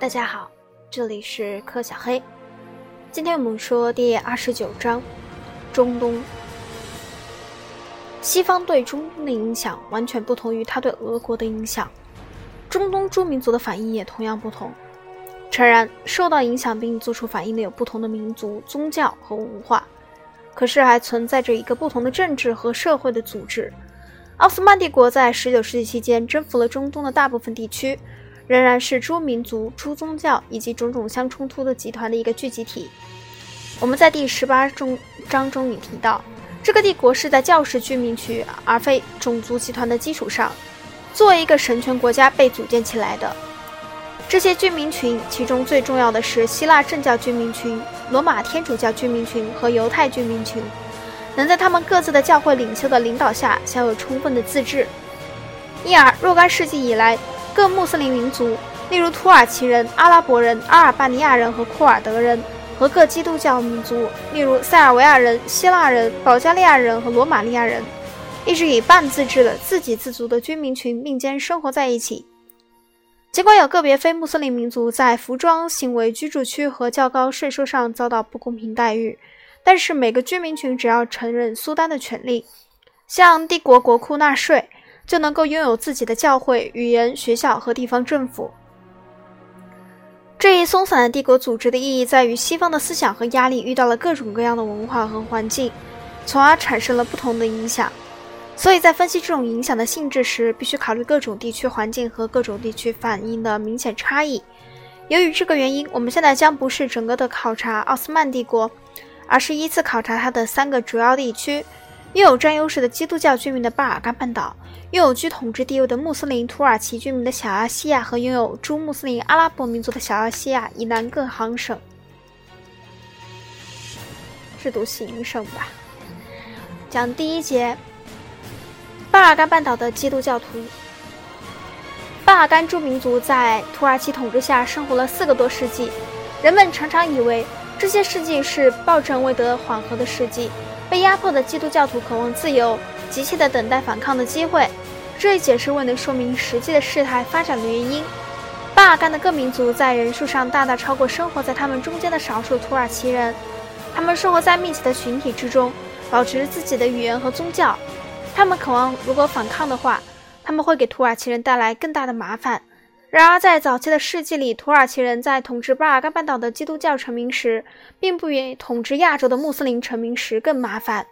大家好，这里是柯小黑。今天我们说第二十九章：中东。西方对中东的影响完全不同于他对俄国的影响，中东诸民族的反应也同样不同。诚然，受到影响并做出反应的有不同的民族、宗教和文化，可是还存在着一个不同的政治和社会的组织。奥斯曼帝国在十九世纪期间征服了中东的大部分地区。仍然是诸民族、诸宗教以及种种相冲突的集团的一个聚集体。我们在第十八中章中已提到，这个帝国是在教士居民区而非种族集团的基础上，作为一个神权国家被组建起来的。这些居民群，其中最重要的是希腊正教居民群、罗马天主教居民群和犹太居民群，能在他们各自的教会领袖的领导下享有充分的自治，因而若干世纪以来。各穆斯林民族，例如土耳其人、阿拉伯人、阿尔巴尼亚人和库尔德人，和各基督教民族，例如塞尔维亚人、希腊人、保加利亚人和罗马尼亚人，一直以半自治的、自给自足的居民群并肩生活在一起。尽管有个别非穆斯林民族在服装、行为、居住区和较高税收上遭到不公平待遇，但是每个居民群只要承认苏丹的权利，向帝国国库纳税。就能够拥有自己的教会、语言、学校和地方政府。这一松散的帝国组织的意义在于，西方的思想和压力遇到了各种各样的文化和环境，从而产生了不同的影响。所以在分析这种影响的性质时，必须考虑各种地区环境和各种地区反应的明显差异。由于这个原因，我们现在将不是整个的考察奥斯曼帝国，而是依次考察它的三个主要地区。拥有占优势的基督教居民的巴尔干半岛，拥有居统治地位的穆斯林土耳其居民的小亚细亚和拥有诸穆斯林阿拉伯民族的小亚细亚以南各行省。是读行省吧？讲第一节，巴尔干半岛的基督教徒。巴尔干诸民族在土耳其统治下生活了四个多世纪，人们常常以为这些世纪是暴政未得缓和的世纪。被压迫的基督教徒渴望自由，急切地等待反抗的机会。这一解释未能说明实际的事态发展的原因。巴尔干的各民族在人数上大大超过生活在他们中间的少数土耳其人，他们生活在密集的群体之中，保持自己的语言和宗教。他们渴望，如果反抗的话，他们会给土耳其人带来更大的麻烦。然而，在早期的世纪里，土耳其人在统治巴尔干半岛的基督教臣民时，并不比统治亚洲的穆斯林臣民时更麻烦。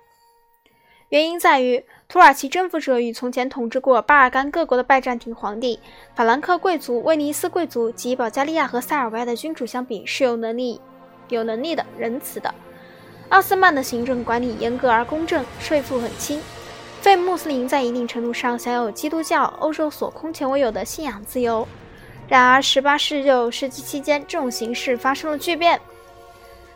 原因在于，土耳其征服者与从前统治过巴尔干各国的拜占庭皇帝、法兰克贵族、威尼斯贵族及保加利亚和塞尔维亚的君主相比，是有能力、有能力的、仁慈的。奥斯曼的行政管理严格而公正，税负很轻，非穆斯林在一定程度上享有基督教欧洲所空前未有的信仰自由。然而，18、19世纪期间，这种形势发生了巨变。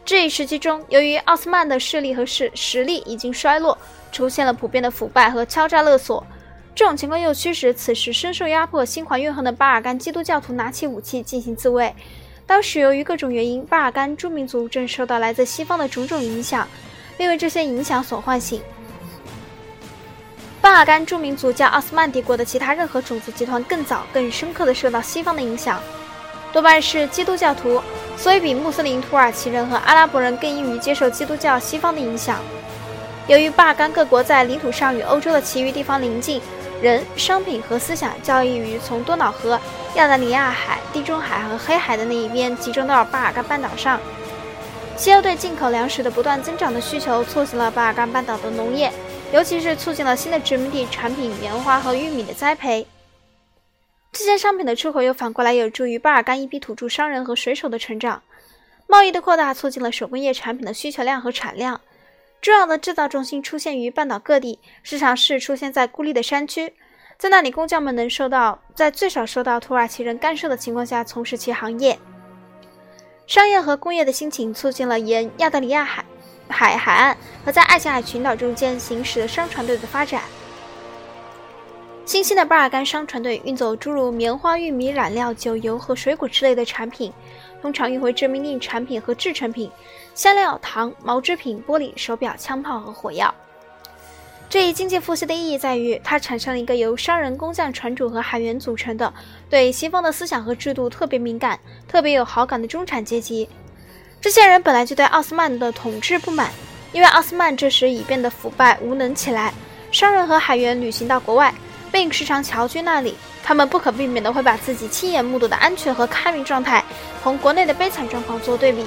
这一时期中，由于奥斯曼的势力和势实力已经衰落，出现了普遍的腐败和敲诈勒索。这种情况又驱使此时深受压迫、心怀怨恨的巴尔干基督教徒拿起武器进行自卫。当时，由于各种原因，巴尔干诸民族正受到来自西方的种种影响，并为这些影响所唤醒。巴尔干诸民族较奥斯曼帝国的其他任何种族集团更早、更深刻地受到西方的影响，多半是基督教徒，所以比穆斯林土耳其人和阿拉伯人更易于接受基督教西方的影响。由于巴尔干各国在领土上与欧洲的其余地方邻近，人、商品和思想交易于从多瑙河、亚得里亚海、地中海和黑海的那一边集中到巴尔干半岛上。西欧对进口粮食的不断增长的需求，促进了巴尔干半岛的农业。尤其是促进了新的殖民地产品棉花和玉米的栽培，这些商品的出口又反过来有助于巴尔干一批土著商人和水手的成长。贸易的扩大促进了手工业产品的需求量和产量。重要的制造中心出现于半岛各地，市场是出现在孤立的山区，在那里工匠们能受到在最少受到土耳其人干涉的情况下从事其行业。商业和工业的兴起促进了沿亚得里亚海。海海岸和在爱琴海群岛中间行驶的商船队的发展。新兴的巴尔干商船队运走诸如棉花、玉米、染料、酒油和水果之类的产品，通常运回殖民地产品和制成品、香料、糖、毛织品、玻璃、手表、枪炮和火药。这一经济复兴的意义在于，它产生了一个由商人、工匠、船主和海员组成的，对西方的思想和制度特别敏感、特别有好感的中产阶级。这些人本来就对奥斯曼的统治不满，因为奥斯曼这时已变得腐败无能起来。商人和海员旅行到国外，并时常侨居那里，他们不可避免地会把自己亲眼目睹的安全和开明状态，同国内的悲惨状况做对比。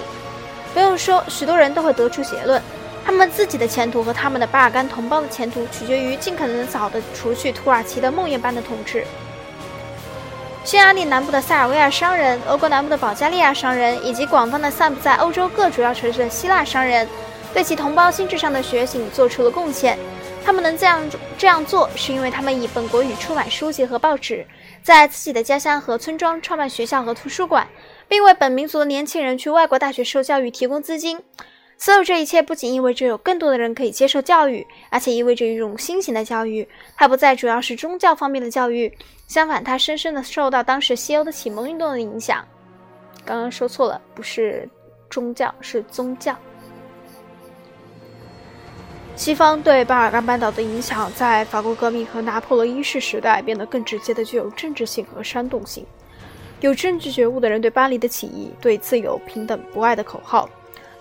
不用说，许多人都会得出结论。他们自己的前途和他们的巴尔干同胞的前途，取决于尽可能早的除去土耳其的梦魇般的统治。匈牙利南部的塞尔维亚商人、俄国南部的保加利亚商人，以及广泛的散布在欧洲各主要城市的希腊商人，对其同胞心智上的觉醒做出了贡献。他们能这样这样做，是因为他们以本国语出版书籍和报纸，在自己的家乡和村庄创办学校和图书馆，并为本民族的年轻人去外国大学受教育提供资金。所有这一切不仅意味着有更多的人可以接受教育，而且意味着一种新型的教育。它不再主要是宗教方面的教育，相反，它深深地受到当时西欧的启蒙运动的影响。刚刚说错了，不是宗教，是宗教。西方对巴尔干半岛的影响，在法国革命和拿破仑一世时代变得更直接的具有政治性和煽动性。有政治觉悟的人对巴黎的起义、对自由、平等、博爱的口号。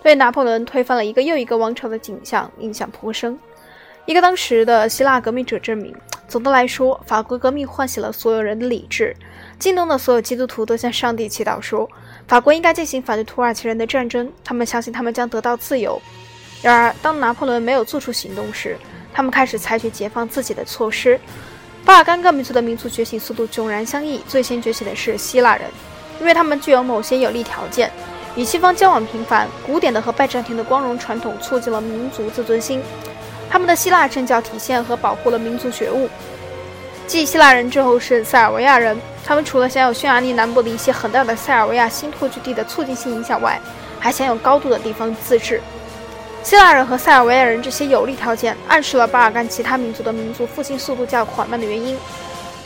对拿破仑推翻了一个又一个王朝的景象印象颇深。一个当时的希腊革命者证明，总的来说，法国革命唤醒了所有人的理智，惊动的所有基督徒都向上帝祈祷说，法国应该进行反对土耳其人的战争。他们相信他们将得到自由。然而，当拿破仑没有做出行动时，他们开始采取解放自己的措施。巴尔干各民族的民族觉醒速度迥然相异。最先崛起的是希腊人，因为他们具有某些有利条件。与西方交往频繁，古典的和拜占庭的光荣传统促进了民族自尊心。他们的希腊政教体现和保护了民族觉悟。继希腊人之后是塞尔维亚人，他们除了享有匈牙利南部的一些很大的塞尔维亚新拓居地的促进性影响外，还享有高度的地方自治。希腊人和塞尔维亚人这些有利条件，暗示了巴尔干其他民族的民族复兴速度较缓慢的原因。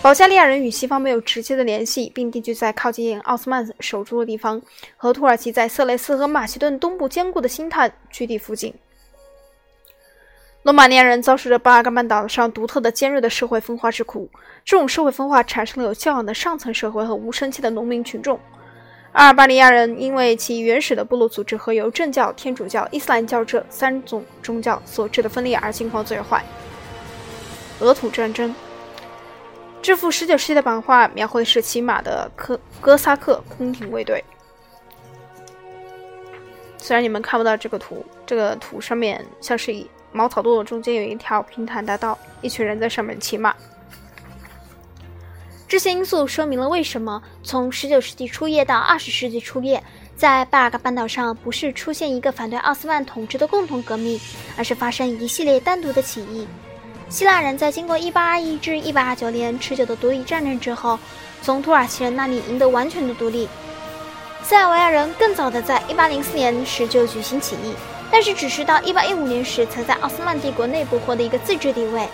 保加利亚人与西方没有直接的联系，并定居在靠近奥斯曼首都的地方，和土耳其在色雷斯和马其顿东部坚固的星探据地附近。罗马尼亚人遭受着巴尔干半岛上独特的尖锐的社会分化之苦，这种社会分化产生了有教养的上层社会和无生气的农民群众。阿尔巴尼亚人因为其原始的部落组织和由正教、天主教、伊斯兰教这三种宗教所致的分裂而境况最坏。俄土战争。这幅19世纪的版画描绘的是骑马的科哥萨克宫廷卫队。虽然你们看不到这个图，这个图上面像是以茅草垛中间有一条平坦大道，一群人在上面骑马。这些因素说明了为什么从19世纪初叶到20世纪初叶，在巴尔干半岛上不是出现一个反对奥斯曼统治的共同革命，而是发生一系列单独的起义。希腊人在经过1821至1829年持久的独立战争之后，从土耳其人那里赢得完全的独立。塞尔维亚人更早的在1804年时就举行起义，但是只是到1815年时才在奥斯曼帝国内部获得一个自治地位。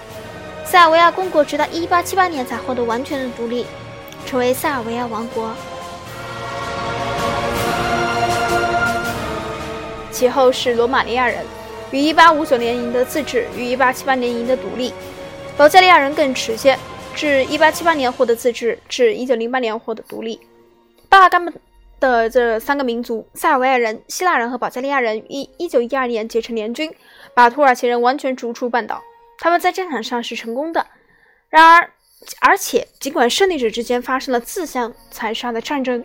塞尔维亚公国直到1878年才获得完全的独立，成为塞尔维亚王国。其后是罗马尼亚人。于1859年赢得自治，于1878年赢得独立。保加利亚人更迟些，至1878年获得自治，至1908年获得独立。巴尔干的这三个民族——塞尔维亚人、希腊人和保加利亚人，于1912年结成联军，把土耳其人完全逐出半岛。他们在战场上是成功的。然而，而且尽管胜利者之间发生了自相残杀的战争。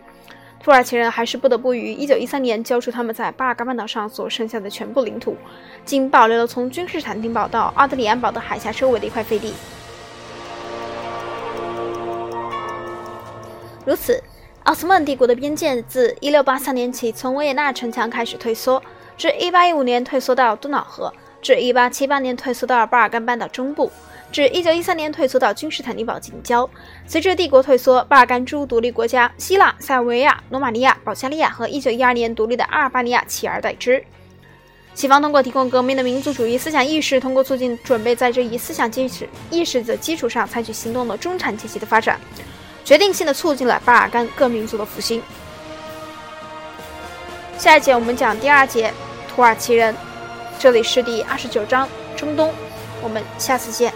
土耳其人还是不得不于1913年交出他们在巴尔干半岛上所剩下的全部领土，仅保留了从君士坦丁堡到奥德里安堡的海峡周围的一块废地。如此，奥斯曼帝国的边界自1683年起从维也纳城墙开始退缩，至1815年退缩到多瑙河，至1878年退缩到巴尔干半岛中部。至1913年退缩到君士坦丁堡近郊。随着帝国退缩，巴尔干诸独立国家——希腊、塞尔维亚、罗马尼亚、保加利亚和1912年独立的阿尔巴尼亚——取而代之。西方通过提供革命的民族主义思想意识，通过促进准备在这一思想基础意识的基础上采取行动的中产阶级的发展，决定性的促进了巴尔干各民族的复兴。下一节我们讲第二节土耳其人，这里是第二十九章中东。我们下次见。